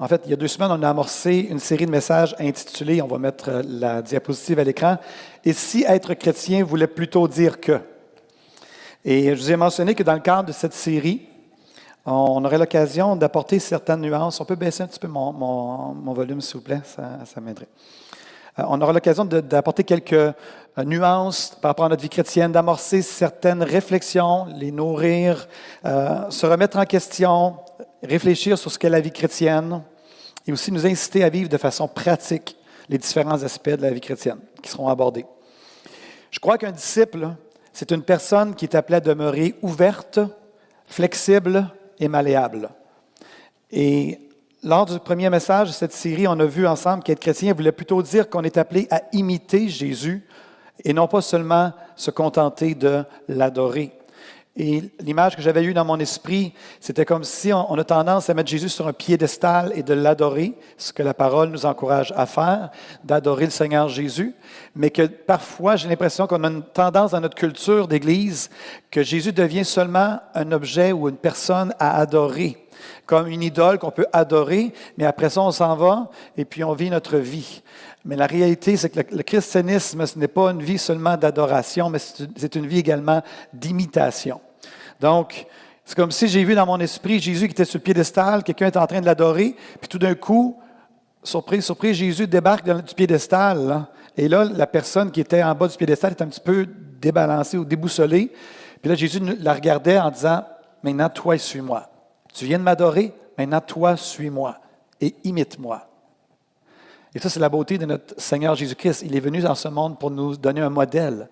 En fait, il y a deux semaines, on a amorcé une série de messages intitulés, on va mettre euh, la diapositive à l'écran, Et si être chrétien voulait plutôt dire que. Et je vous ai mentionné que dans le cadre de cette série, on aurait l'occasion d'apporter certaines nuances. On peut baisser un petit peu mon, volume, s'il vous plaît, ça, m'aiderait. Euh, On aura l'occasion d'apporter quelques euh, nuances par rapport à notre vie chrétienne, d'amorcer certaines réflexions, les nourrir, se remettre en question, réfléchir sur ce qu'est la vie chrétienne et aussi nous inciter à vivre de façon pratique les différents aspects de la vie chrétienne qui seront abordés. Je crois qu'un disciple, c'est une personne qui est appelée à demeurer ouverte, flexible et malléable. Et lors du premier message de cette série, on a vu ensemble qu'être chrétien voulait plutôt dire qu'on est appelé à imiter Jésus et non pas seulement se contenter de l'adorer. Et l'image que j'avais eue dans mon esprit, c'était comme si on, a tendance à mettre Jésus sur un piédestal et de l'adorer, ce que la parole nous encourage à faire, d'adorer le Seigneur Jésus, mais que parfois j'ai l'impression qu'on a une tendance dans notre culture d'Église que Jésus devient seulement un objet ou une personne à adorer comme une idole qu'on peut adorer, mais après ça, on s'en va et puis on vit notre vie. Mais la réalité, c'est que le, christianisme, ce n'est pas une vie seulement d'adoration, mais c'est une vie également d'imitation. Donc, c'est comme si j'ai vu dans mon esprit Jésus qui était sur le piédestal, quelqu'un est en train de l'adorer, puis tout d'un coup, surprise, surprise, Jésus débarque du piédestal. là. Et là, la personne qui était en bas du piédestal est un petit peu débalancée ou déboussolée. Puis là, Jésus la regardait en disant, maintenant, toi, suis-moi. Tu viens de m'adorer, maintenant, toi, suis-moi et imite-moi. Et ça, c'est la beauté de notre Seigneur Jésus-Christ. Il est venu dans ce monde pour nous donner un modèle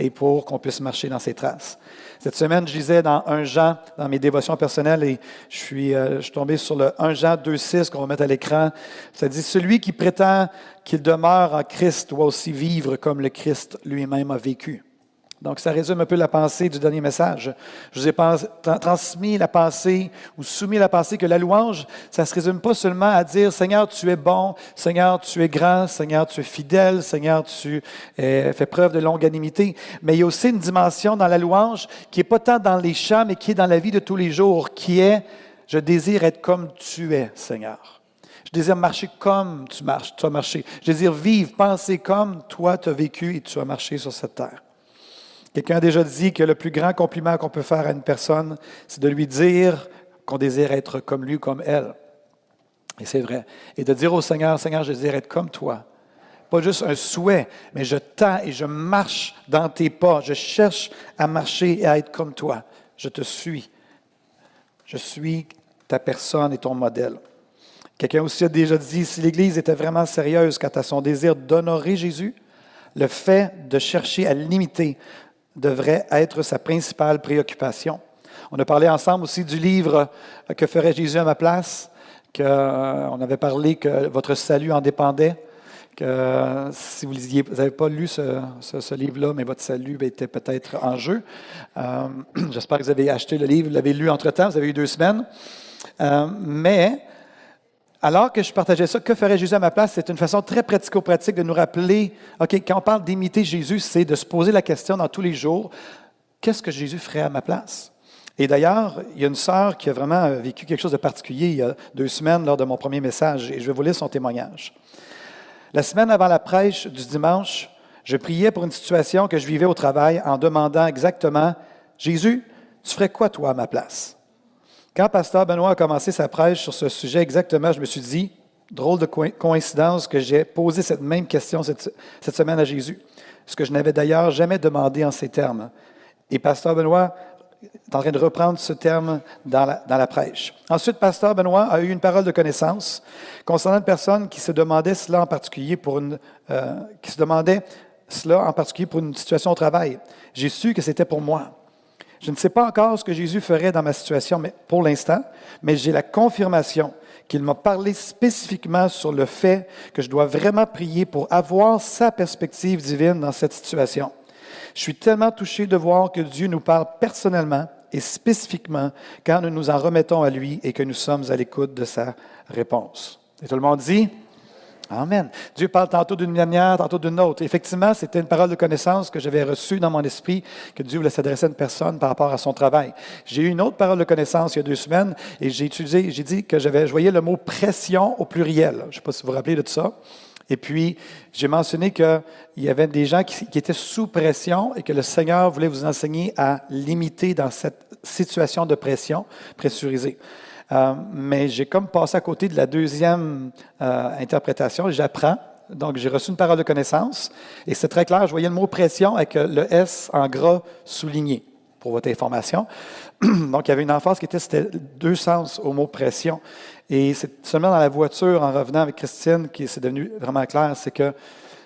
et pour qu'on puisse marcher dans ses traces. Cette semaine, je lisais dans 1 Jean, dans mes dévotions personnelles, et je suis, euh, je suis tombé sur le 1 Jean 2,6 qu'on va mettre à l'écran. Ça dit Celui qui prétend qu'il demeure en Christ doit aussi vivre comme le Christ lui-même a vécu. Donc, ça résume un peu la pensée du dernier message. Je vous ai transmis la pensée ou soumis la pensée que la louange, ça ne se résume pas seulement à dire Seigneur, tu es bon, Seigneur, tu es grand, Seigneur, tu es fidèle, Seigneur, tu euh, fais preuve de longanimité. Mais il y a aussi une dimension dans la louange qui n'est pas tant dans les chants, mais qui est dans la vie de tous les jours, qui est Je désire être comme tu es, Seigneur. Je désire marcher comme tu marches, tu as marché. Je désire vivre, penser comme toi tu as vécu et tu as marché sur cette terre. Quelqu'un a déjà dit que le plus grand compliment qu'on peut faire à une personne, c'est de lui dire qu'on désire être comme lui, comme elle. Et c'est vrai. Et de dire au Seigneur, Seigneur, je désire être comme toi. Pas juste un souhait, mais je tends et je marche dans tes pas. Je cherche à marcher et à être comme toi. Je te suis. Je suis ta personne et ton modèle. Quelqu'un aussi a déjà dit, si l'Église était vraiment sérieuse quant à son désir d'honorer Jésus, le fait de chercher à l'imiter devrait être sa principale préoccupation. On a parlé ensemble aussi du livre euh, Que ferait Jésus à ma place, que, euh, avait parlé que votre salut en dépendait, que euh, si vous n'avez pas lu ce, livre-là, mais votre salut était peut-être en jeu. J'espère que vous avez acheté le livre, vous l'avez lu entre-temps, vous avez eu deux semaines. Mais alors que je partageais ça, que ferait Jésus à ma place? C'est une façon très pratico-pratique de nous rappeler, OK, quand on parle d'imiter Jésus, c'est de se poser la question dans tous les jours, qu'est-ce que Jésus ferait à ma place? Et d'ailleurs, il y a une sœur qui a vraiment euh, vécu quelque chose de particulier il y a deux semaines lors de mon premier message, et je vais vous lire son témoignage. La semaine avant la prêche du dimanche, je priais pour une situation que je vivais au travail en demandant exactement, Jésus, tu ferais quoi toi à ma place? Quand Pasteur Benoît a commencé sa prêche sur ce sujet exactement, je me suis dit, drôle de coïncidence que j'ai posé cette même question cette, semaine à Jésus, ce que je n'avais d'ailleurs jamais demandé en ces termes. Et Pasteur Benoît est en train de reprendre ce terme dans la, dans la prêche. Ensuite, Pasteur Benoît a eu une parole de connaissance concernant une personne qui se demandait cela en particulier pour une, euh, qui se demandait cela en particulier pour une situation au travail. J'ai su que c'était pour moi. Je ne sais pas encore ce que Jésus ferait dans ma situation mais pour l'instant, mais j'ai la confirmation qu'il m'a parlé spécifiquement sur le fait que je dois vraiment prier pour avoir sa perspective divine dans cette situation. Je suis tellement touché de voir que Dieu nous parle personnellement et spécifiquement quand nous nous en remettons à lui et que nous sommes à l'écoute de sa réponse. Et tout le monde dit Amen. Dieu parle tantôt d'une manière, tantôt d'une autre. Effectivement, c'était une parole de connaissance que j'avais reçue dans mon esprit, que Dieu voulait s'adresser à une personne par rapport à son travail. J'ai eu une autre parole de connaissance il y a deux semaines et j'ai utilisé, j'ai dit que j'avais, je voyais le mot pression au pluriel. Je ne sais pas si vous vous rappelez de ça. Et puis, j'ai mentionné qu'il y avait des gens qui, qui, étaient sous pression et que le Seigneur voulait vous enseigner à limiter dans cette situation de pression pressurisée. Euh, mais j'ai comme passé à côté de la deuxième euh, interprétation. J'apprends. Donc, j'ai reçu une parole de connaissance et c'est très clair. Je voyais le mot pression avec le S en gras souligné pour votre information. Donc, il y avait une emphase qui était, c'était deux sens au mot pression. Et c'est seulement dans la voiture, en revenant avec Christine, que c'est devenu vraiment clair, c'est que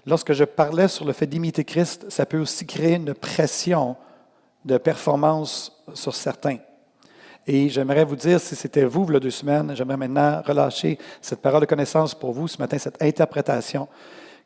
lorsque je parlais sur le fait d'imiter Christ, ça peut aussi créer une pression de performance sur certains. Et j'aimerais vous dire, si c'était vous, il y a deux semaines, j'aimerais maintenant relâcher cette parole de connaissance pour vous ce matin, cette interprétation,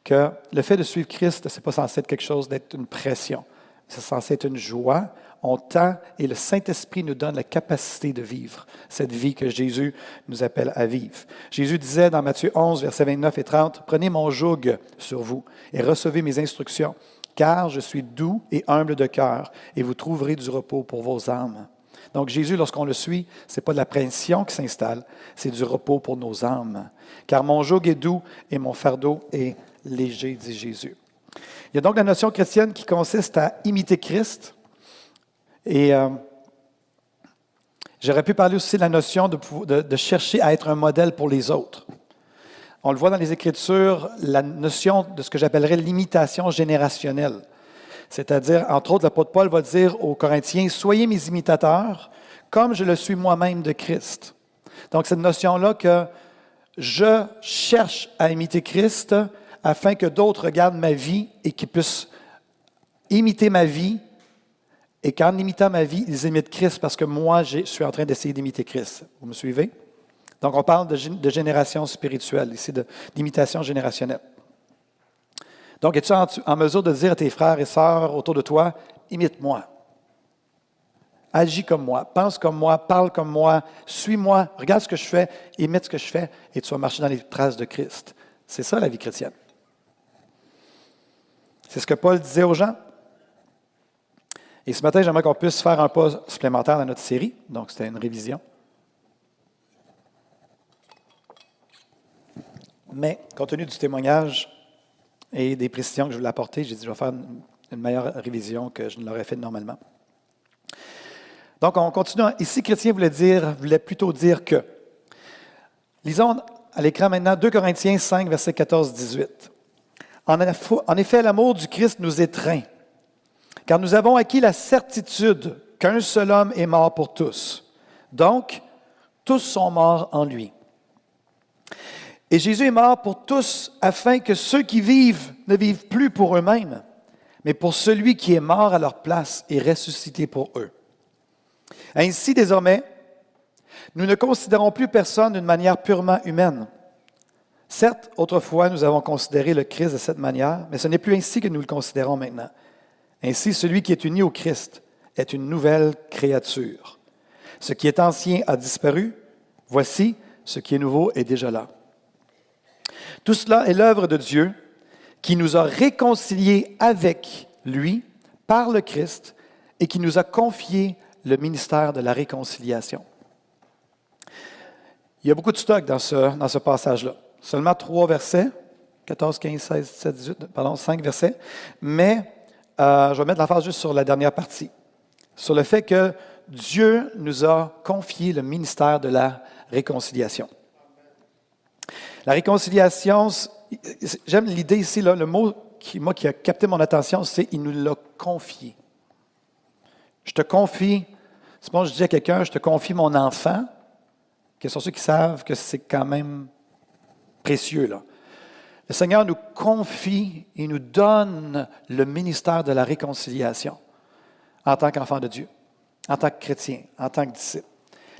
que le fait de suivre Christ, ce n'est pas censé être quelque chose d'être une pression. C'est censé être une joie. On tend et le Saint-Esprit nous donne la capacité de vivre cette vie que Jésus nous appelle à vivre. Jésus disait dans Matthieu 11, versets 29 et 30, Prenez mon joug sur vous et recevez mes instructions, car je suis doux et humble de cœur, et vous trouverez du repos pour vos âmes. Donc Jésus, lorsqu'on le suit, ce n'est pas de la pression qui s'installe, c'est du repos pour nos âmes. Car mon joug est doux et mon fardeau est léger, dit Jésus. Il y a donc la notion chrétienne qui consiste à imiter Christ. Et euh, j'aurais pu parler aussi de la notion de, de, de chercher à être un modèle pour les autres. On le voit dans les Écritures, la notion de ce que j'appellerais l'imitation générationnelle. C'est-à-dire, entre autres, l'apôtre Paul va dire aux Corinthiens, Soyez mes imitateurs, comme je le suis moi-même de Christ. Donc, cette notion-là que je cherche à imiter Christ afin que d'autres regardent ma vie et qu'ils puissent imiter ma vie et qu'en imitant ma vie, ils imitent Christ parce que moi, je suis en train d'essayer d'imiter Christ. Vous me suivez? Donc, on parle de, de génération spirituelle, ici, d'imitation générationnelle. Donc, es-tu en, mesure de dire à tes frères et sœurs autour de toi, imite-moi, agis comme moi, pense comme moi, parle comme moi, suis-moi, regarde ce que je fais, imite ce que je fais, et tu vas marcher dans les traces de Christ. C'est ça la vie chrétienne. C'est ce que Paul disait aux gens. Et ce matin, j'aimerais qu'on puisse faire un pas supplémentaire dans notre série. Donc, c'était une révision. Mais, compte tenu du témoignage et des précisions que je voulais apporter, j'ai dit, je vais faire une, meilleure révision que je ne l'aurais fait normalement. Donc, on continue. Ici, chrétien voulait dire, voulait plutôt dire que. Lisons à l'écran maintenant 2 Corinthiens 5, verset 14-18. En effet, l'amour du Christ nous étreint, car nous avons acquis la certitude qu'un seul homme est mort pour tous. Donc, tous sont morts en lui. Et Jésus est mort pour tous afin que ceux qui vivent ne vivent plus pour eux-mêmes, mais pour celui qui est mort à leur place et ressuscité pour eux. Ainsi, désormais, nous ne considérons plus personne d'une manière purement humaine. Certes, autrefois, nous avons considéré le Christ de cette manière, mais ce n'est plus ainsi que nous le considérons maintenant. Ainsi, celui qui est uni au Christ est une nouvelle créature. Ce qui est ancien a disparu. Voici, ce qui est nouveau est déjà là. Tout cela est l'œuvre de Dieu qui nous a réconciliés avec lui par le Christ et qui nous a confié le ministère de la réconciliation. Il y a beaucoup de stock dans ce, dans ce passage-là. Seulement trois versets, 14, 15, 16, 17, 18, pardon, cinq versets. Mais euh, je vais mettre l'emphase juste sur la dernière partie, sur le fait que Dieu nous a confié le ministère de la réconciliation. La réconciliation, j'aime l'idée ici, le mot qui, a capté mon attention, c'est il nous l'a confié. Je te confie, c'est bon, je dis à quelqu'un, je te confie mon enfant, que sont ceux qui savent que c'est quand même précieux. Là. Le Seigneur nous confie et nous donne le ministère de la réconciliation en tant qu'enfant de Dieu, en tant que chrétien, en tant que disciple.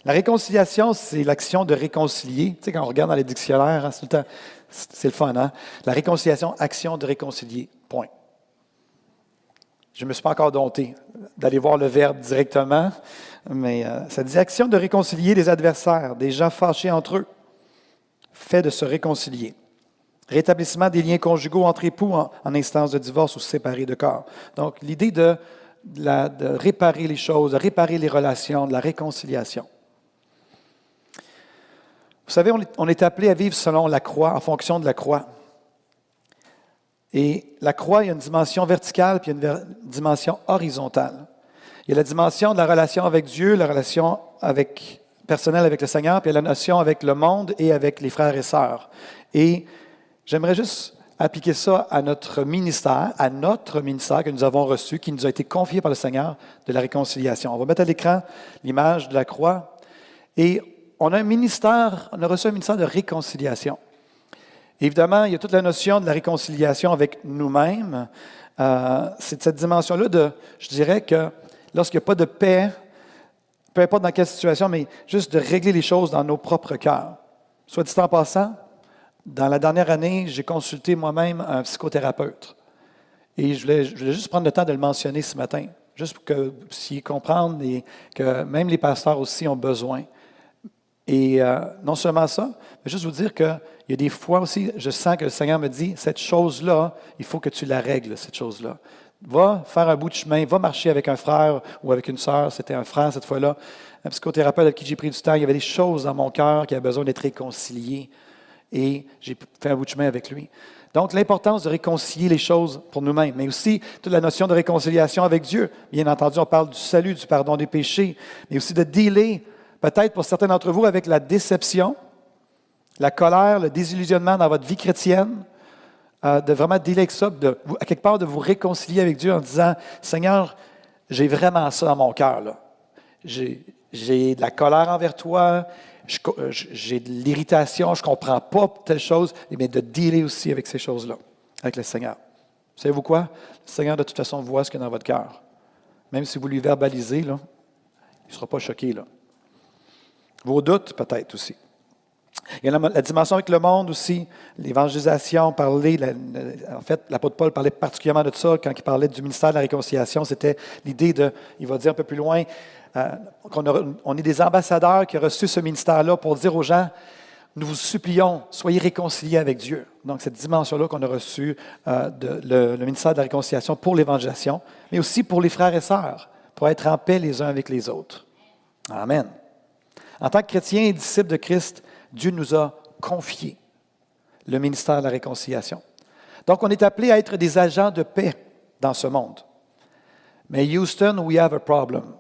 La réconciliation, c'est l'action de réconcilier. Tu sais, quand on regarde dans les dictionnaires, hein, c'est, le, c'est fun, hein? La réconciliation, action de réconcilier. Point. Je ne me suis pas encore dompté d'aller voir le verbe directement, mais euh, ça dit action de réconcilier des adversaires, des gens fâchés entre eux. Fait de se réconcilier. Rétablissement des liens conjugaux entre époux en, instance de divorce ou séparés de corps. Donc, l'idée de, de réparer les choses, de réparer les relations, de la réconciliation. Vous savez, on est, appelé à vivre selon la croix, en fonction de la croix. Et la croix, il y a une dimension verticale puis une dimension horizontale. Il y a la dimension de la relation avec Dieu, la relation avec, personnelle avec le Seigneur, puis il y a la notion avec le monde et avec les frères et sœurs. Et j'aimerais juste appliquer ça à notre ministère, à notre ministère que nous avons reçu, qui nous a été confié par le Seigneur de la réconciliation. On va mettre à l'écran l'image de la croix. Et on a un ministère, on a reçu un ministère de réconciliation. Évidemment, il y a toute la notion de la réconciliation avec nous-mêmes. Euh, c'est cette dimension-là de, je dirais que lorsqu'il n'y a pas de paix, peu importe dans quelle situation, mais juste de régler les choses dans nos propres cœurs. Soit dit en passant, dans la dernière année, j'ai consulté moi-même un psychothérapeute. Et je voulais, juste prendre le temps de le mentionner ce matin, juste pour que vous puissiez comprendre et que même les pasteurs aussi ont besoin. Et euh, non seulement ça, mais juste vous dire qu'il y a des fois aussi, je sens que le Seigneur me dit, cette chose-là, il faut que tu la règles, cette chose-là. Va faire un bout de chemin, va marcher avec un frère ou avec une sœur, c'était un frère cette fois-là, un psychothérapeute avec qui j'ai pris du temps, il y avait des choses dans mon cœur qui avaient besoin d'être réconciliées. Et j'ai fait un bout de chemin avec lui. Donc, l'importance de réconcilier les choses pour nous-mêmes, mais aussi toute la notion de réconciliation avec Dieu. Bien entendu, on parle du salut, du pardon des péchés, mais aussi de dealer peut-être pour certains d'entre vous avec la déception, la colère, le désillusionnement dans votre vie chrétienne, euh, de vraiment dealer avec ça, de, à quelque part de vous réconcilier avec Dieu en disant, Seigneur, j'ai vraiment ça dans mon cœur. J'ai, de la colère envers toi, euh, j'ai de l'irritation, je ne comprends pas telle chose, mais de dealer aussi avec ces choses-là, avec le Seigneur. Savez-vous quoi? Le Seigneur, de toute façon, voit ce qu'il y a dans votre cœur. Même si vous lui verbalisez, il ne sera pas choqué. Là. Vos doutes, peut-être aussi. Il y a la, dimension avec le monde aussi, l'évangélisation, parler, en fait, l'apôtre Paul parlait particulièrement de ça quand il parlait du ministère de la réconciliation. C'était l'idée de, il va dire un peu plus loin, euh, qu'on on est des ambassadeurs qui ont reçu ce ministère-là pour dire aux gens, nous vous supplions, soyez réconciliés avec Dieu. Donc, cette dimension-là qu'on a reçue, euh, le, ministère de la réconciliation pour l'évangélisation, mais aussi pour les frères et sœurs, pour être en paix les uns avec les autres. Amen. En tant que chrétiens et disciples de Christ, Dieu nous a confié le ministère de la réconciliation. Donc, on est appelé à être des agents de paix dans ce monde. Mais Houston, we have a problem.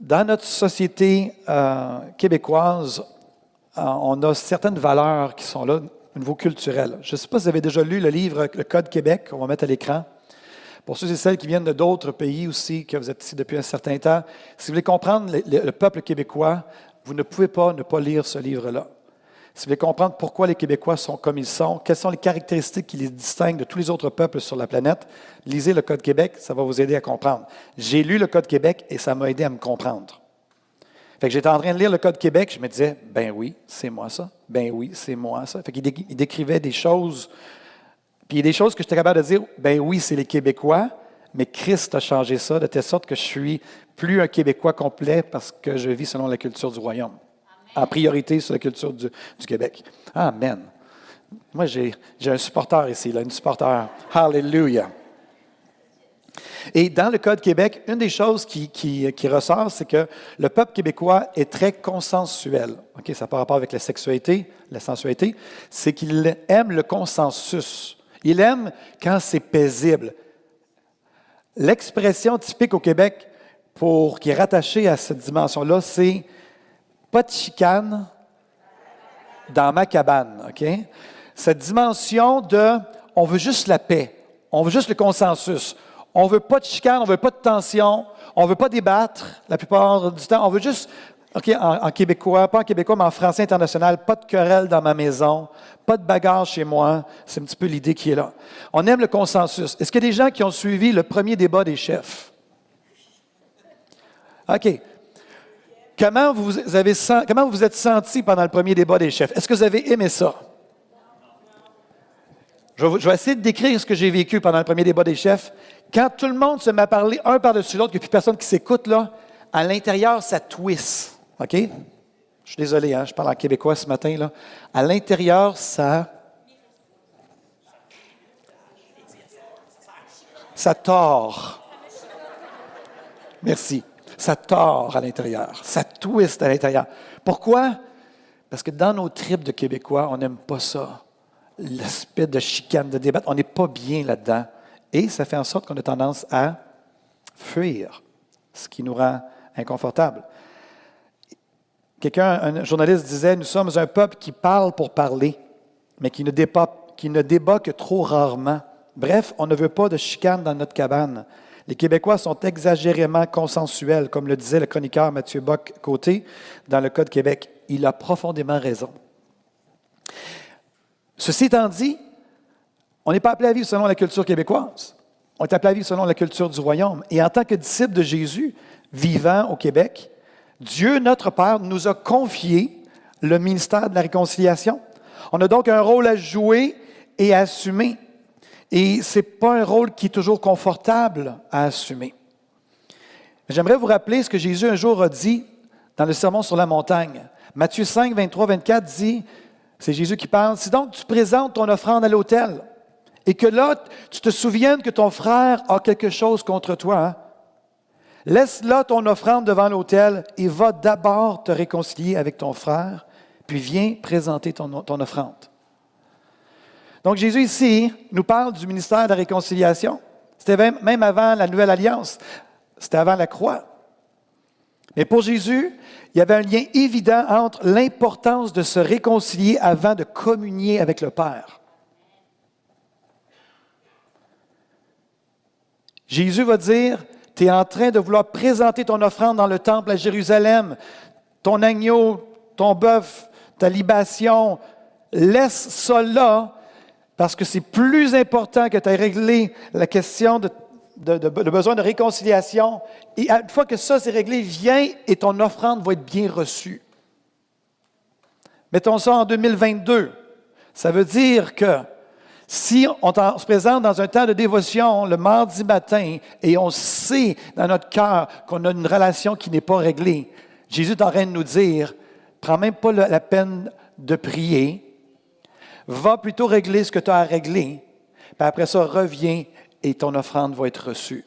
Dans notre société euh, québécoise, euh, on a certaines valeurs qui sont là au niveau culturel. Je ne sais pas si vous avez déjà lu le livre Le Code Québec, on va mettre à l'écran. Pour ceux et celles qui viennent de d'autres pays aussi, que vous êtes ici depuis un certain temps, si vous voulez comprendre le, peuple québécois, vous ne pouvez pas ne pas lire ce livre-là. Si vous voulez comprendre pourquoi les Québécois sont comme ils sont, quelles sont les caractéristiques qui les distinguent de tous les autres peuples sur la planète, lisez le Code Québec, ça va vous aider à comprendre. J'ai lu le Code Québec et ça m'a aidé à me comprendre. Fait que j'étais en train de lire le Code Québec, je me disais, ben oui, c'est moi ça. Ben oui, c'est moi ça. Fait qu'il décrivait des choses puis il y a des choses que j'étais capable de dire, ben oui, c'est les Québécois, mais Christ a changé ça de telle sorte que je suis plus un Québécois complet parce que je vis selon la culture du royaume. En priorité sur la culture du, Québec. Amen. Moi, j'ai un supporter ici, là, une supporter. Hallelujah. Et dans le Code Québec, une des choses qui, qui, qui ressort, c'est que le peuple québécois est très consensuel. OK, ça n'a pas rapport avec la sexualité, la sensualité. C'est qu'il aime le consensus. Il aime quand c'est paisible. L'expression typique au Québec pour, qui est rattachée à cette dimension-là, c'est pas de chicane dans ma cabane. Cette dimension de on veut juste la paix, on veut juste le consensus. On veut pas de chicane, on veut pas de tension, on veut pas débattre la plupart du temps. On veut juste OK, en, québécois, pas en québécois, mais en français international, pas de querelle dans ma maison, pas de bagarre chez moi. C'est un petit peu l'idée qui est là. On aime le consensus. Est-ce qu'il y a des gens qui ont suivi le premier débat des chefs? OK. Comment vous, vous êtes senti pendant le premier débat des chefs? Est-ce que vous avez aimé ça? Je vais, essayer de décrire ce que j'ai vécu pendant le premier débat des chefs. Quand tout le monde se met à parler un par-dessus l'autre, qu'il n'y a plus personne qui s'écoute, là, à l'intérieur, ça twist. OK? Je suis désolé, hein, je parle en québécois ce matin. Là. À l'intérieur, ça. Ça tord. Merci. Ça tord à l'intérieur. Ça twist à l'intérieur. Pourquoi? Parce que dans nos tripes de Québécois, on n'aime pas ça. L'aspect de chicane, de débat, on n'est pas bien là-dedans. Et ça fait en sorte qu'on a tendance à fuir, ce qui nous rend inconfortables. Quelqu'un, un journaliste disait, nous sommes un peuple qui parle pour parler, mais qui ne débat, que trop rarement. Bref, on ne veut pas de chicane dans notre cabane. Les Québécois sont exagérément consensuels, comme le disait le chroniqueur Mathieu Bock-Côté dans le Code Québec. Il a profondément raison. Ceci étant dit, on n'est pas appelé à vivre selon la culture québécoise. On est appelé à vivre selon la culture du royaume. Et en tant que disciple de Jésus, vivant au Québec, Dieu, notre Père, nous a confié le ministère de la réconciliation. On a donc un rôle à jouer et à assumer. Et ce n'est pas un rôle qui est toujours confortable à assumer. J'aimerais vous rappeler ce que Jésus un jour a dit dans le Sermon sur la montagne. Matthieu 5, 23, 24 dit, c'est Jésus qui parle, si donc tu présentes ton offrande à l'autel et que là, tu te souviennes que ton frère a quelque chose contre toi, hein, laisse là ton offrande devant l'autel et va d'abord te réconcilier avec ton frère, puis viens présenter ton, ton offrande. Donc Jésus ici nous parle du ministère de la réconciliation. C'était même avant la nouvelle alliance. C'était avant la croix. Mais pour Jésus, il y avait un lien évident entre l'importance de se réconcilier avant de communier avec le Père. Jésus va dire, tu es en train de vouloir présenter ton offrande dans le temple à Jérusalem, ton agneau, ton bœuf, ta libation, laisse ça là parce que c'est plus important que tu aies réglé la question de, besoin de réconciliation. Et une fois que ça c'est réglé, viens et ton offrande va être bien reçue. Mettons ça en 2022. Ça veut dire que si on, se présente dans un temps de dévotion le mardi matin et on sait dans notre cœur qu'on a une relation qui n'est pas réglée, Jésus est en train de nous dire, prends même pas la peine de prier, Va plutôt régler ce que tu as à régler, puis après ça, reviens et ton offrande va être reçue.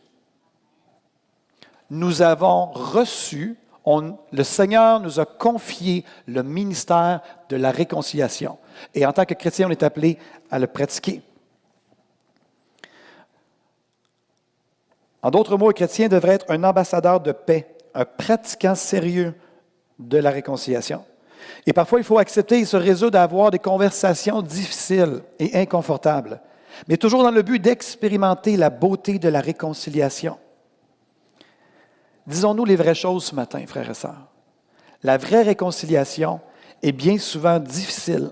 Nous avons reçu, le Seigneur nous a confié le ministère de la réconciliation. Et en tant que chrétien, on est appelé à le pratiquer. En d'autres mots, le chrétien devrait être un ambassadeur de paix, un pratiquant sérieux de la réconciliation. Et parfois, il faut accepter et se résoudre à avoir des conversations difficiles et inconfortables, mais toujours dans le but d'expérimenter la beauté de la réconciliation. Disons-nous les vraies choses ce matin, frères et sœurs. La vraie réconciliation est bien souvent difficile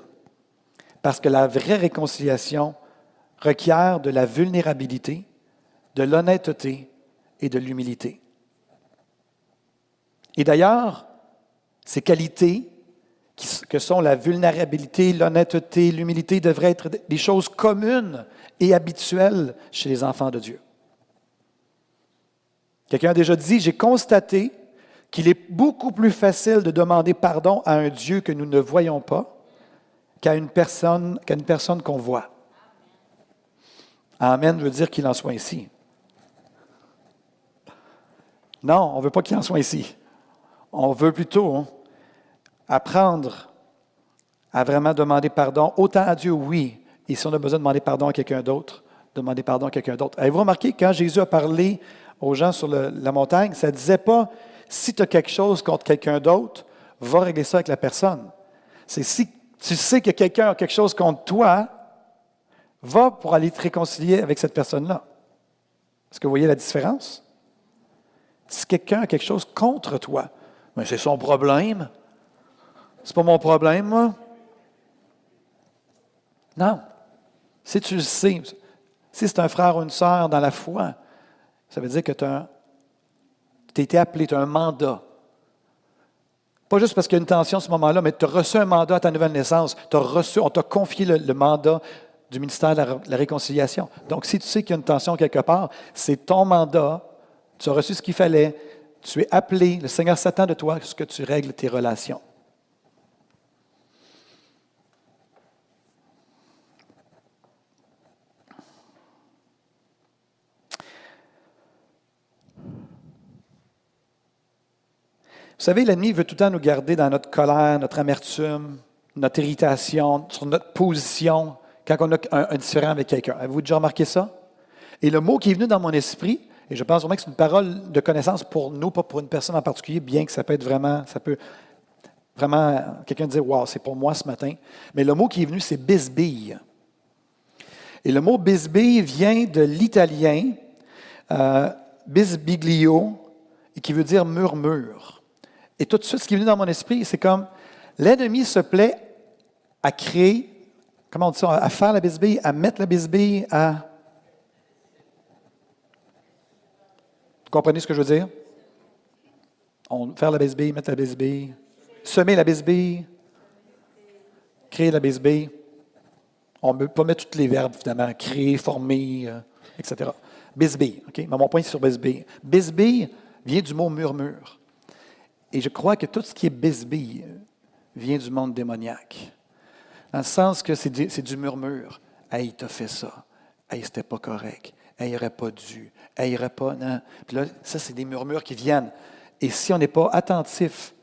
parce que la vraie réconciliation requiert de la vulnérabilité, de l'honnêteté et de l'humilité. Et d'ailleurs, ces qualités que sont la vulnérabilité, l'honnêteté, l'humilité, devraient être des choses communes et habituelles chez les enfants de Dieu. Quelqu'un a déjà dit, j'ai constaté qu'il est beaucoup plus facile de demander pardon à un Dieu que nous ne voyons pas qu'à une personne personne qu'on voit. Amen veut dire qu'il en soit ici. Non, on ne veut pas qu'il en soit ici. On veut plutôt apprendre à vraiment demander pardon, autant à Dieu, oui, et si on a besoin de demander pardon à quelqu'un d'autre, demander pardon à quelqu'un d'autre. Avez-vous remarqué quand Jésus a parlé aux gens sur la montagne, ça ne disait pas si tu as quelque chose contre quelqu'un d'autre, va régler ça avec la personne. C'est si tu sais que quelqu'un a quelque chose contre toi, va pour aller te réconcilier avec cette personne-là. Est-ce que vous voyez la différence? Si quelqu'un a quelque chose contre toi, mais c'est son problème. C'est pas mon problème, moi. Non. Si tu le sais, si c'est un frère ou une sœur dans la foi, ça veut dire que tu as, été appelé, tu as un mandat Pas juste parce qu'il y a une tension à ce moment-là, mais tu as reçu un mandat à ta nouvelle naissance. on t'a confié le, mandat du ministère de la, Réconciliation. Donc, si tu sais qu'il y a une tension quelque part, c'est ton mandat, tu as reçu ce qu'il fallait, tu es appelé, le Seigneur s'attend de toi ce que tu règles tes relations. Vous savez, l'ennemi veut tout le temps nous garder dans notre colère, notre amertume, notre irritation, sur notre position, quand on a un, différent avec quelqu'un. Avez-vous déjà remarqué ça? Et le mot qui est venu dans mon esprit, et je pense vraiment que c'est une parole de connaissance pour nous, pas pour une personne en particulier, bien que ça peut être vraiment, ça peut vraiment, quelqu'un dire, wow, c'est pour moi ce matin. Mais le mot qui est venu, c'est bisbille. Et le mot bisbille vient de l'italien euh, bisbiglio, et qui veut dire murmure. Et tout de suite, ce qui est venu dans mon esprit, c'est comme l'ennemi se plaît à créer, comment on dit ça, à faire la bisbille, à mettre la bisbille, à. Vous comprenez ce que je veux dire? On, faire la bisbille, mettre la bisbille, semer la bisbille, créer la bisbille. On ne peut pas mettre tous les verbes, évidemment, créer, former, euh, etc. Bisbille, OK? Mais mon point, c'est sur bisbille. Bisbille vient du mot murmure. Et je crois que tout ce qui est bisbille vient du monde démoniaque. Dans le sens que c'est du, murmure. Hey, il t'a fait ça. Hey, c'était pas correct. Hey, il n'aurait pas dû. Hey, il n'aurait pas. Non. Puis là, ça, c'est des murmures qui viennent. Et si on n'est pas attentif,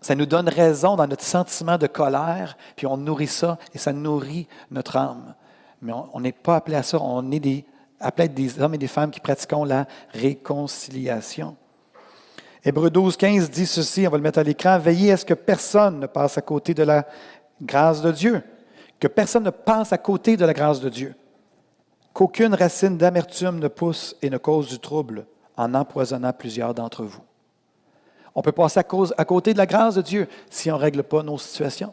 ça nous donne raison dans notre sentiment de colère, puis on nourrit ça et ça nourrit notre âme. Mais on n'est pas appelé à ça. On est appelé à être des hommes et des femmes qui pratiquons la réconciliation. Hébreu 12, 15 dit ceci, on va le mettre à l'écran, veillez à ce que personne ne passe à côté de la grâce de Dieu, que personne ne passe à côté de la grâce de Dieu, qu'aucune racine d'amertume ne pousse et ne cause du trouble en empoisonnant plusieurs d'entre vous. On peut passer à, cause, à côté de la grâce de Dieu si on ne règle pas nos situations.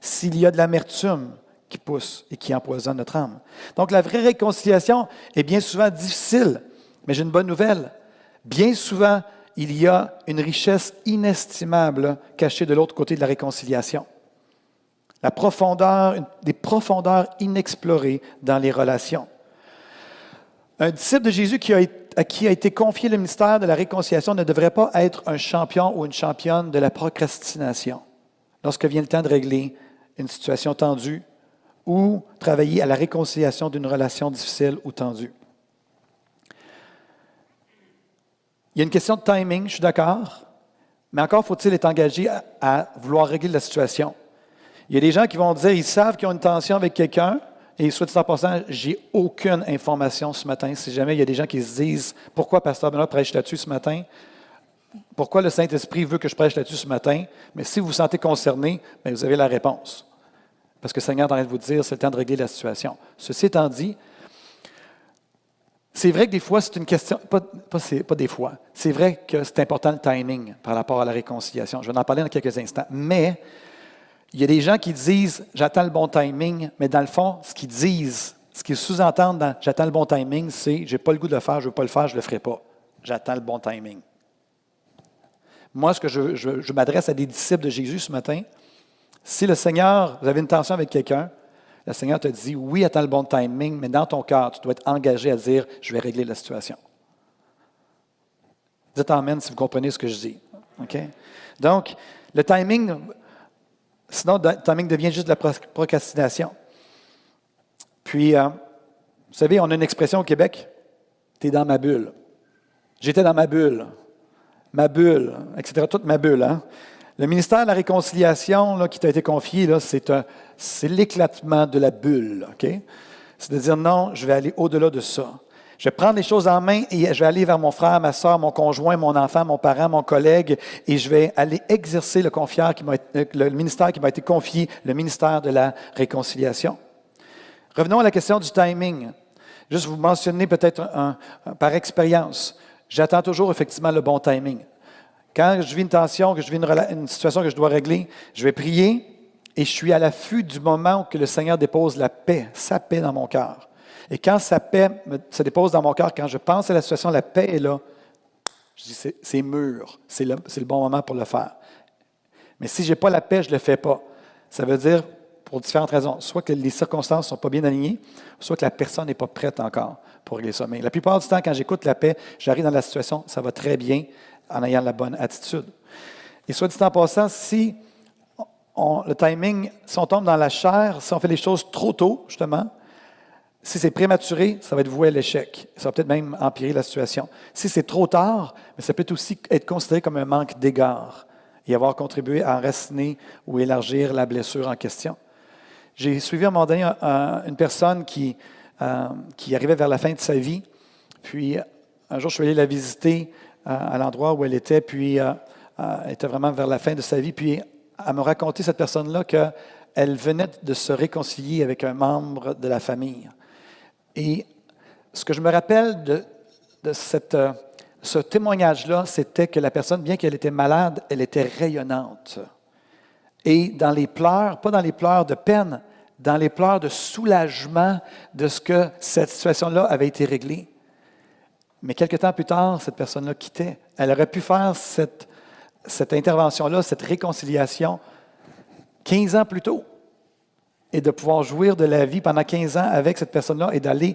S'il y a de l'amertume qui pousse et qui empoisonne notre âme. Donc la vraie réconciliation est bien souvent difficile, mais j'ai une bonne nouvelle. Bien souvent, il y a une richesse inestimable cachée de l'autre côté de la réconciliation. La profondeur, des profondeurs inexplorées dans les relations. Un disciple de Jésus qui a, à qui a été confié le ministère de la réconciliation ne devrait pas être un champion ou une championne de la procrastination lorsque vient le temps de régler une situation tendue ou travailler à la réconciliation d'une relation difficile ou tendue. Il y a une question de timing, je suis d'accord, mais encore faut-il être engagé à, vouloir régler la situation. Il y a des gens qui vont dire, ils savent qu'ils ont une tension avec quelqu'un, et soit en passant, j'ai aucune information ce matin. Si jamais il y a des gens qui se disent, pourquoi Pasteur Benoît prêche là-dessus ce matin? Pourquoi le Saint-Esprit veut que je prêche là-dessus ce matin? Mais si vous vous sentez concerné, ben, vous avez la réponse. Parce que le Seigneur est en train de vous dire, c'est le temps de régler la situation. Ceci étant dit, c'est vrai que des fois, c'est une question, pas, des fois, c'est vrai que c'est important le timing par rapport à la réconciliation. Je vais en parler dans quelques instants. Mais il y a des gens qui disent j'attends le bon timing, mais dans le fond, ce qu'ils disent, ce qu'ils sous-entendent dans j'attends le bon timing, c'est j'ai pas le goût de le faire, je veux pas le faire, je le ferai pas. J'attends le bon timing. Moi, ce que je, je m'adresse à des disciples de Jésus ce matin, si le Seigneur, vous avez une tension avec quelqu'un, le Seigneur te dit, oui, attends le bon timing, mais dans ton cœur, tu dois être engagé à dire, je vais régler la situation. Dites Amen si vous comprenez ce que je dis. Donc, le timing, sinon, le timing devient juste de la procrastination. Puis, euh, vous savez, on a une expression au Québec, tu es dans ma bulle. J'étais dans ma bulle, ma bulle, etc., toute ma bulle. Hein? Le ministère de la Réconciliation qui t'a été confié, c'est l'éclatement de la bulle. C'est de dire non, je vais aller au-delà de ça. Je vais prendre les choses en main et je vais aller vers mon frère, ma soeur, mon conjoint, mon enfant, mon parent, mon collègue, et je vais aller exercer le, qui le ministère qui m'a été confié, le ministère de la réconciliation. Revenons à la question du timing. Juste vous mentionner peut-être par expérience. J'attends toujours effectivement le bon timing. Quand je vis une tension, que je vis une, situation que je dois régler, je vais prier et je suis à l'affût du moment où le Seigneur dépose la paix, sa paix dans mon cœur. Et quand sa paix se dépose dans mon cœur, quand je pense à la situation, la paix est là, Je dis, c'est mûr, c'est le, le, bon moment pour le faire. Mais si je n'ai pas la paix, je ne le fais pas. Ça veut dire, pour différentes raisons, soit que les circonstances ne sont pas bien alignées, soit que la personne n'est pas prête encore pour régler ça. Mais la plupart du temps, quand j'écoute la paix, j'arrive dans la situation, ça va très bien en ayant la bonne attitude. Et soit dit en passant, si le timing, si on tombe dans la chair, si on fait les choses trop tôt, justement, si c'est prématuré, ça va être voué à l'échec. Ça va peut-être même empirer la situation. Si c'est trop tard, mais ça peut aussi être considéré comme un manque d'égard et avoir contribué à enraciner ou élargir la blessure en question. J'ai suivi un moment donné une personne qui, euh, qui arrivait vers la fin de sa vie. Puis un jour, je suis allé la visiter euh, à l'endroit où elle était, puis euh, elle était vraiment vers la fin de sa vie. Puis elle me raconté, cette personne-là, qu'elle venait de se réconcilier avec un membre de la famille. Et ce que je me rappelle de, cette, ce témoignage-là, c'était que la personne, bien qu'elle était malade, elle était rayonnante. Et dans les pleurs, pas dans les pleurs de peine, dans les pleurs de soulagement de ce que cette situation-là avait été réglée. Mais quelque temps plus tard, cette personne-là quittait. Elle aurait pu faire cette, cette intervention-là, cette réconciliation, 15 ans plus tôt, et de pouvoir jouir de la vie pendant 15 ans avec cette personne-là et d'aller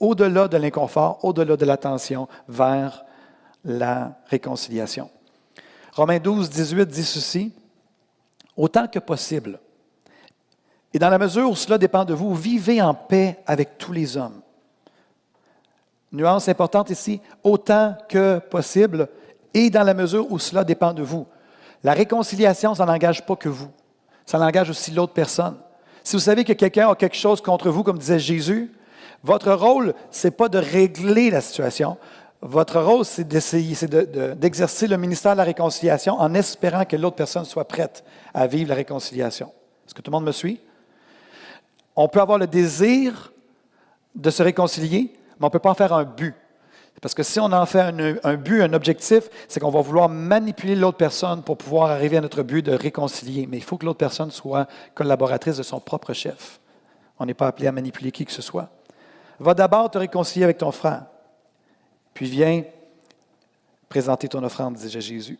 au-delà de l'inconfort, au-delà de la tension, vers la réconciliation. Romains 12, 18 dit ceci, autant que possible, et dans la mesure où cela dépend de vous, vivez en paix avec tous les hommes. Nuance importante ici, autant que possible, et dans la mesure où cela dépend de vous. La réconciliation, ça n'engage pas que vous, ça engage aussi l'autre personne. Si vous savez que quelqu'un a quelque chose contre vous, comme disait Jésus, votre rôle, ce n'est pas de régler la situation. Votre rôle, c'est d'essayer, c'est d'exercer le ministère de la réconciliation en espérant que l'autre personne soit prête à vivre la réconciliation. Est-ce que tout le monde me suit? On peut avoir le désir de se réconcilier, mais on ne peut pas en faire un but. Parce que si on en fait un, but, un objectif, c'est qu'on va vouloir manipuler l'autre personne pour pouvoir arriver à notre but de réconcilier. Mais il faut que l'autre personne soit collaboratrice de son propre chef. On n'est pas appelé à manipuler qui que ce soit. Va d'abord te réconcilier avec ton frère. Puis viens présenter ton offrande, disait Jésus.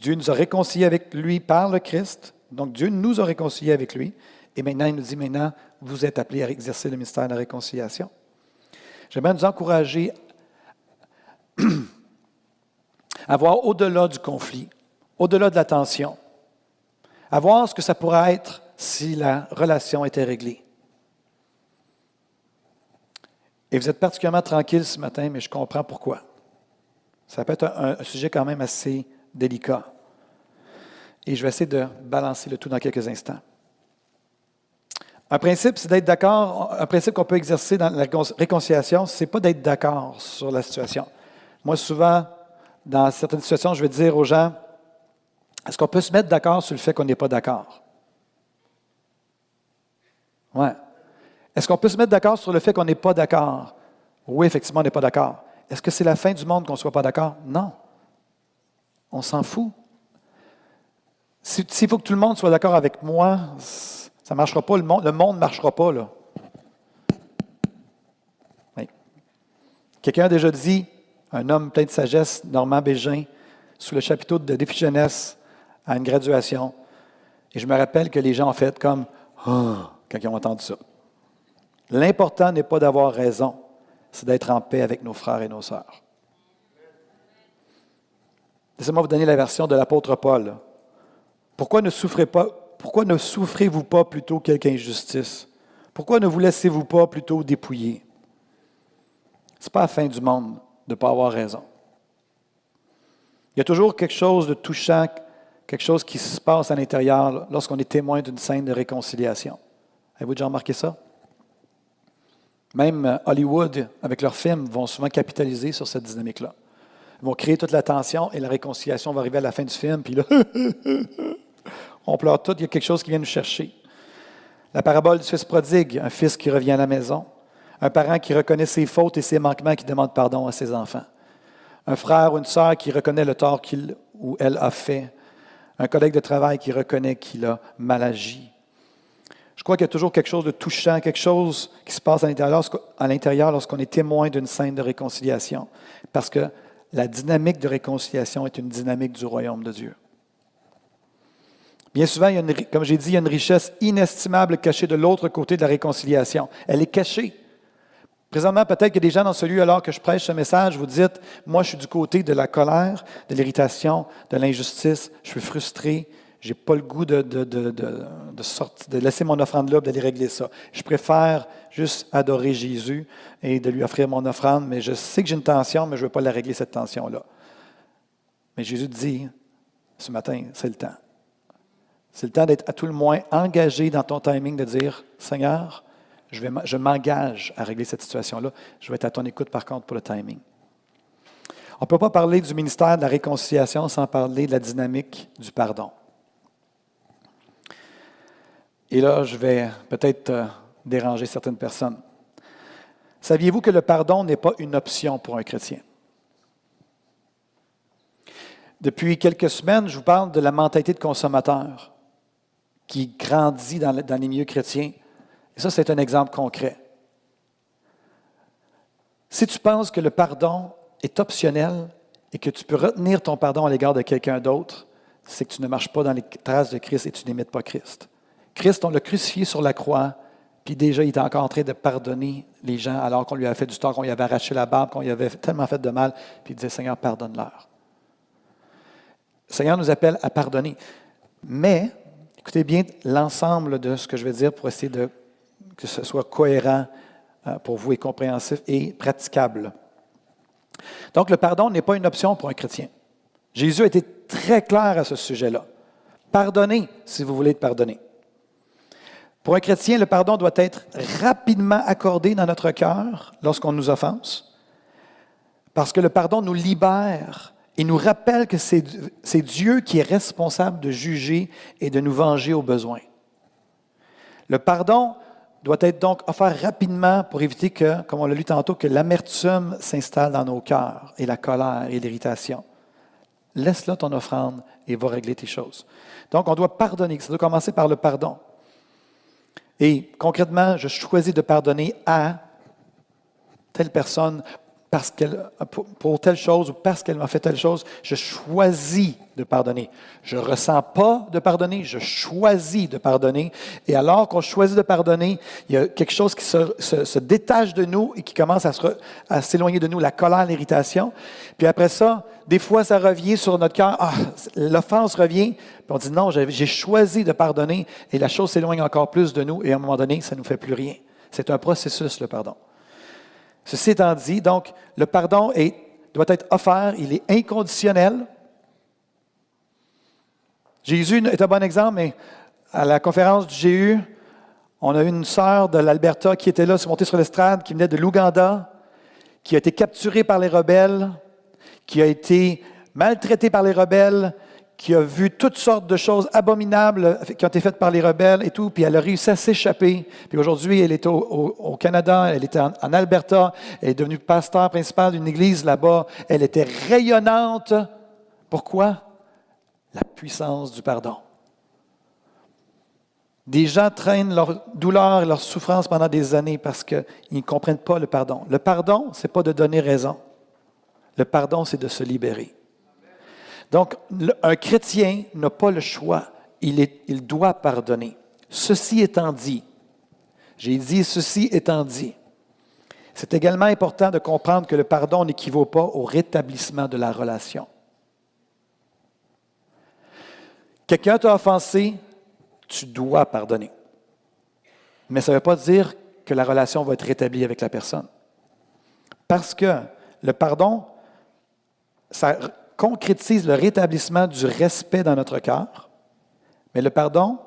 Dieu nous a réconciliés avec lui par le Christ. Donc Dieu nous a réconciliés avec lui. Et maintenant, il nous dit, maintenant, vous êtes appelés à exercer le ministère de la réconciliation. J'aimerais nous encourager à voir au-delà du conflit, au-delà de la tension, à voir ce que ça pourrait être si la relation était réglée. Et vous êtes particulièrement tranquille ce matin, mais je comprends pourquoi. Ça peut être un, sujet quand même assez délicat. Et je vais essayer de balancer le tout dans quelques instants. Un principe, c'est d'être d'accord. Un principe qu'on peut exercer dans la réconciliation, ce n'est pas d'être d'accord sur la situation. Moi, souvent, dans certaines situations, je vais dire aux gens, est-ce qu'on peut se mettre d'accord sur le fait qu'on n'est pas d'accord? Oui. Est-ce qu'on peut se mettre d'accord sur le fait qu'on n'est pas d'accord? Oui, effectivement, on n'est pas d'accord. Est-ce que c'est la fin du monde qu'on ne soit pas d'accord? Non. On s'en fout. S'il faut que tout le monde soit d'accord avec moi, ça ne marchera pas. Le monde ne marchera pas. Là. Quelqu'un a déjà dit, un homme plein de sagesse, Normand Bégin, sous le chapiteau de défi jeunesse à une graduation. Et je me rappelle que les gens ont fait comme ah, quand ils ont entendu ça. L'important n'est pas d'avoir raison, c'est d'être en paix avec nos frères et nos sœurs. Laissez-moi vous donner la version de l'apôtre Paul. Pourquoi ne souffrez pas, pourquoi ne souffrez-vous pas plutôt quelque injustice? Pourquoi ne vous laissez-vous pas plutôt dépouiller? Ce n'est pas la fin du monde de ne pas avoir raison. Il y a toujours quelque chose de touchant, quelque chose qui se passe à l'intérieur lorsqu'on est témoin d'une scène de réconciliation. Avez-vous déjà remarqué ça? Même euh, Hollywood, avec leurs films, vont souvent capitaliser sur cette dynamique-là. Ils vont créer toute la tension et la réconciliation va arriver à la fin du film, puis là, on pleure tout, il y a quelque chose qui vient nous chercher. La parabole du fils prodigue, un fils qui revient à la maison. Un parent qui reconnaît ses fautes et ses manquements, qui demande pardon à ses enfants. Un frère ou une sœur qui reconnaît le tort qu'il ou elle a fait. Un collègue de travail qui reconnaît qu'il a mal agi. Je crois qu'il y a toujours quelque chose de touchant, quelque chose qui se passe à l'intérieur lorsqu'on est témoin d'une scène de réconciliation. Parce que la dynamique de réconciliation est une dynamique du royaume de Dieu. Bien souvent, comme j'ai dit, il y a une richesse inestimable cachée de l'autre côté de la réconciliation. Elle est cachée. Présentement, peut-être qu'il y a des gens dans ce lieu, alors que je prêche ce message, vous dites, moi je suis du côté de la colère, de l'irritation, de l'injustice, je suis frustré, je n'ai pas le goût de, laisser mon offrande là, d'aller régler ça. Je préfère juste adorer Jésus et de lui offrir mon offrande, mais je sais que j'ai une tension, mais je ne veux pas la régler, cette tension-là. Mais Jésus dit, ce matin, c'est le temps. C'est le temps d'être à tout le moins engagé dans ton timing, de dire, Seigneur, je, vais, je m'engage à régler cette situation-là. Je vais être à ton écoute, par contre, pour le timing. On ne peut pas parler du ministère de la réconciliation sans parler de la dynamique du pardon. Et là, je vais peut-être euh, déranger certaines personnes. Saviez-vous que le pardon n'est pas une option pour un chrétien? Depuis quelques semaines, je vous parle de la mentalité de consommateur qui grandit dans, les milieux chrétiens. Et ça, c'est un exemple concret. Si tu penses que le pardon est optionnel et que tu peux retenir ton pardon à l'égard de quelqu'un d'autre, c'est que tu ne marches pas dans les traces de Christ et tu n'imites pas Christ. Christ, on l'a crucifié sur la croix, puis déjà, il était encore en train de pardonner les gens alors qu'on lui avait fait du tort, qu'on lui avait arraché la barbe, qu'on lui avait tellement fait de mal, puis il disait, Seigneur, pardonne-leur. Le Seigneur nous appelle à pardonner. Mais Écoutez bien l'ensemble de ce que je vais dire pour essayer de que ce soit cohérent euh, pour vous et compréhensif et praticable. Donc, le pardon n'est pas une option pour un chrétien. Jésus a été très clair à ce sujet-là. Pardonnez si vous voulez être pardonné. Pour un chrétien, le pardon doit être rapidement accordé dans notre cœur lorsqu'on nous offense, parce que le pardon nous libère il nous rappelle que c'est Dieu qui est responsable de juger et de nous venger au besoin. Le pardon doit être donc offert rapidement pour éviter que, comme on l'a lu tantôt, que l'amertume s'installe dans nos cœurs et la colère et l'irritation. Laisse-là ton offrande et va régler tes choses. Donc, on doit pardonner. Ça doit commencer par le pardon. Et concrètement, je choisis de pardonner à telle personne parce qu'elle, pour, telle chose ou parce qu'elle m'a fait telle chose, je choisis de pardonner. Je ressens pas de pardonner, je choisis de pardonner. Et alors qu'on choisit de pardonner, il y a quelque chose qui se, détache de nous et qui commence à, à s'éloigner de nous, la colère, l'irritation. Puis après ça, des fois, ça revient sur notre cœur. Ah, l'offense revient. Puis on dit non, j'ai choisi de pardonner et la chose s'éloigne encore plus de nous et à un moment donné, ça ne nous fait plus rien. C'est un processus, le pardon. Ceci étant dit, donc, le pardon doit être offert, il est inconditionnel. Jésus est un bon exemple, mais à la conférence du GU, on a eu une sœur de l'Alberta qui était là, montée sur l'estrade, qui venait de l'Ouganda, qui a été capturée par les rebelles, qui a été maltraitée par les rebelles, qui a vu toutes sortes de choses abominables qui ont été faites par les rebelles et tout, puis elle a réussi à s'échapper. Puis aujourd'hui, elle est au, Canada, elle était en, Alberta, elle est devenue pasteur principal d'une église là-bas. Elle était rayonnante. Pourquoi? La puissance du pardon. Des gens traînent leur douleur et leur souffrance pendant des années parce qu'ils ne comprennent pas le pardon. Le pardon, ce n'est pas de donner raison. Le pardon, c'est de se libérer. Donc, un chrétien n'a pas le choix. Il, doit pardonner. Ceci étant dit, j'ai dit ceci étant dit, c'est également important de comprendre que le pardon n'équivaut pas au rétablissement de la relation. Quelqu'un t'a offensé, tu dois pardonner. Mais ça ne veut pas dire que la relation va être rétablie avec la personne. Parce que le pardon, ça concrétise le rétablissement du respect dans notre cœur. Mais le pardon,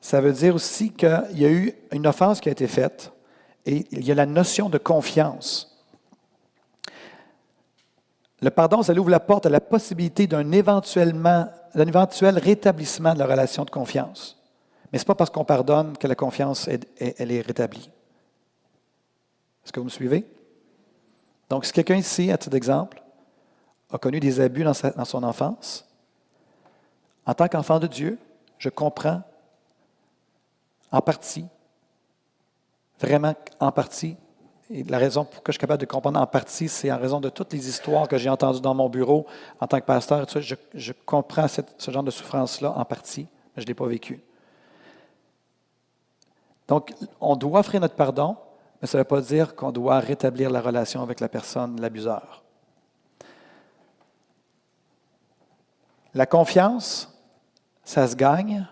ça veut dire aussi qu'il y a eu une offense qui a été faite et il y a la notion de confiance. Le pardon, ça ouvre la porte à la possibilité d'un éventuel rétablissement de la relation de confiance. Mais ce n'est pas parce qu'on pardonne que la confiance est rétablie. Est-ce que vous me suivez? Donc, si quelqu'un ici, à titre d'exemple, a connu des abus dans, son enfance, en tant qu'enfant de Dieu, je comprends en partie, vraiment en partie, Et la raison pour laquelle je suis capable de comprendre en partie, c'est en raison de toutes les histoires que j'ai entendues dans mon bureau en tant que pasteur. Je, comprends ce genre de souffrance-là en partie, mais je ne l'ai pas vécu. Donc, on doit offrir notre pardon, mais ça ne veut pas dire qu'on doit rétablir la relation avec la personne, l'abuseur. La confiance, ça se gagne,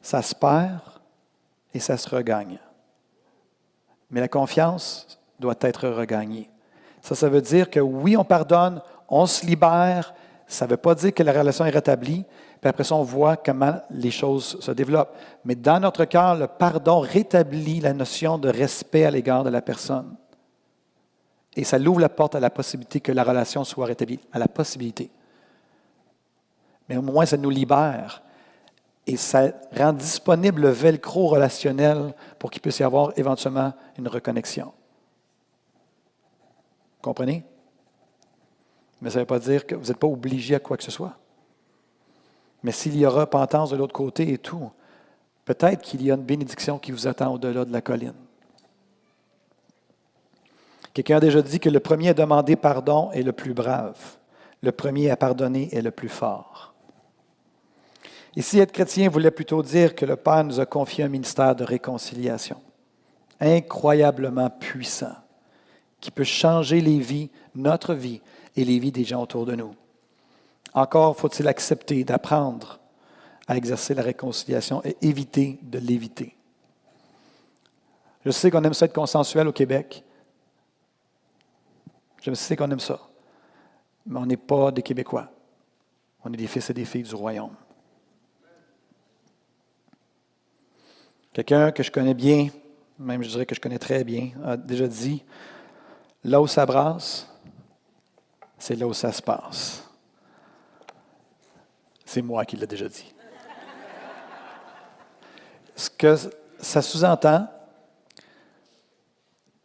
ça se perd et ça se regagne. Mais la confiance doit être regagnée. Ça, ça veut dire que oui, on pardonne, on se libère. Ça ne veut pas dire que la relation est rétablie. Puis après on voit comment les choses se développent. Mais dans notre cœur, le pardon rétablit la notion de respect à l'égard de la personne. Et ça l'ouvre la porte à la possibilité que la relation soit rétablie, à la possibilité. Mais au moins, ça nous libère et ça rend disponible le velcro relationnel pour qu'il puisse y avoir éventuellement une reconnexion. Comprenez? Mais ça ne veut pas dire que vous n'êtes pas obligé à quoi que ce soit. Mais s'il y a repentance de l'autre côté et tout, peut-être qu'il y a une bénédiction qui vous attend au-delà de la colline. Quelqu'un a déjà dit que le premier à demander pardon est le plus brave. Le premier à pardonner est le plus fort. Ici, être chrétien voulait plutôt dire que le Père nous a confié un ministère de réconciliation, incroyablement puissant, qui peut changer les vies, notre vie et les vies des gens autour de nous. Encore faut-il accepter d'apprendre à exercer la réconciliation et éviter de l'éviter. Je sais qu'on aime ça être consensuel au Québec. Je sais qu'on aime ça. Mais on n'est pas des Québécois. On est des fils et des filles du royaume. Quelqu'un que je connais bien, même je dirais que je connais très bien, a déjà dit, là où ça brasse, c'est là où ça se passe. C'est moi qui l'ai déjà dit. Ce que ça sous-entend,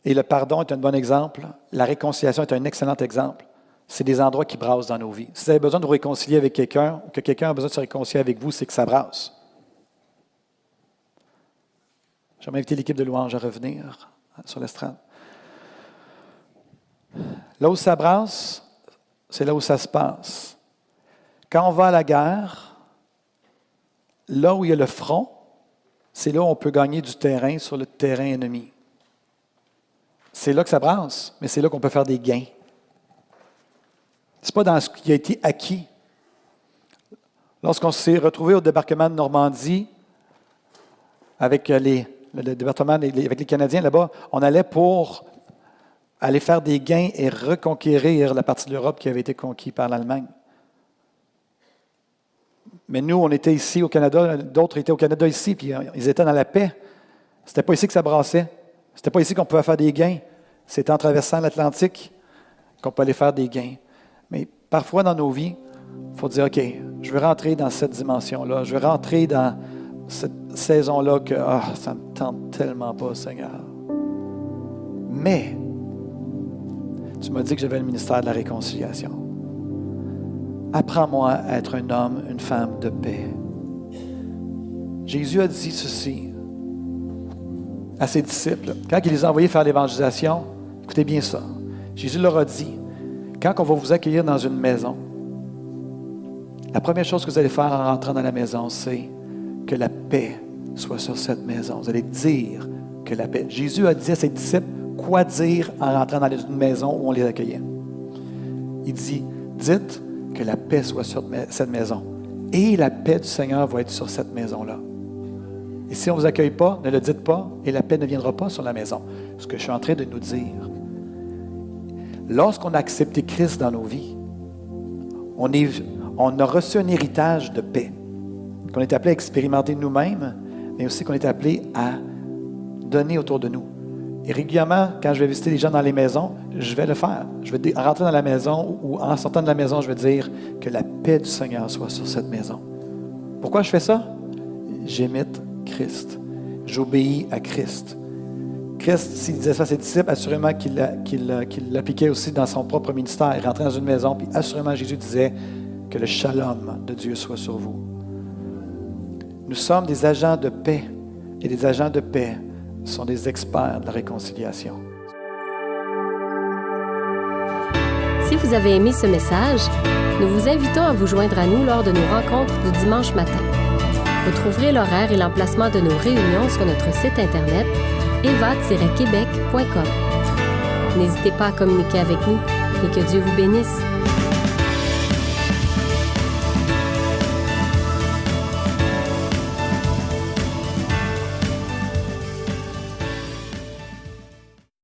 et le pardon est un bon exemple, la réconciliation est un excellent exemple, c'est des endroits qui brassent dans nos vies. Si vous avez besoin de vous réconcilier avec quelqu'un, ou que quelqu'un a besoin de se réconcilier avec vous, c'est que ça brasse. J'aimerais inviter l'équipe de louange à revenir sur l'estrade. Là où ça brasse, c'est là où ça se passe. Quand on va à la guerre, là où il y a le front, c'est là où on peut gagner du terrain sur le terrain ennemi. C'est là que ça brasse, mais c'est là qu'on peut faire des gains. Ce n'est pas dans ce qui a été acquis. Lorsqu'on s'est retrouvé au débarquement de Normandie avec les le département avec les Canadiens là-bas, on allait pour aller faire des gains et reconquérir la partie de l'Europe qui avait été conquise par l'Allemagne. Mais nous, on était ici au Canada, d'autres étaient au Canada ici, puis ils étaient dans la paix. C'était pas ici que ça brassait. C'était pas ici qu'on pouvait faire des gains. C'était en traversant l'Atlantique qu'on peut aller faire des gains. Mais parfois dans nos vies, il faut dire, OK, je veux rentrer dans cette dimension-là. Je veux rentrer dans cette saison-là que ah, ça me tente tellement pas, Seigneur. Mais, tu m'as dit que j'avais le ministère de la réconciliation. Apprends-moi à être un homme, une femme de paix. Jésus a dit ceci à ses disciples. Quand il les a envoyés faire l'évangélisation, écoutez bien ça. Jésus leur a dit, quand on va vous accueillir dans une maison, la première chose que vous allez faire en rentrant dans la maison, c'est que la paix soit sur cette maison. Vous allez dire que la paix. Jésus a dit à ses disciples quoi dire en rentrant dans une maison où on les accueillait? Il dit Dites que la paix soit sur cette maison. Et la paix du Seigneur va être sur cette maison-là. Et si on ne vous accueille pas, ne le dites pas, et la paix ne viendra pas sur la maison. Ce que je suis en train de nous dire. Lorsqu'on a accepté Christ dans nos vies, on, on a reçu un héritage de paix qu'on est appelé à expérimenter nous-mêmes, mais aussi qu'on est appelé à donner autour de nous. Et régulièrement, quand je vais visiter les gens dans les maisons, je vais le faire. Je vais rentrer dans la maison ou en sortant de la maison, je vais dire que la paix du Seigneur soit sur cette maison. Pourquoi je fais ça? J'imite Christ. J'obéis à Christ. Christ, s'il disait ça à ses disciples, assurément qu'il l'appliquait aussi dans son propre ministère. Il rentrait dans une maison, puis assurément Jésus disait que le shalom de Dieu soit sur vous. Nous sommes des agents de paix et des agents de paix sont des experts de la réconciliation. Si vous avez aimé ce message, nous vous invitons à vous joindre à nous lors de nos rencontres du dimanche matin. Vous trouverez l'horaire et l'emplacement de nos réunions sur notre site internet eva-québec.com. N'hésitez pas à communiquer avec nous et que Dieu vous bénisse.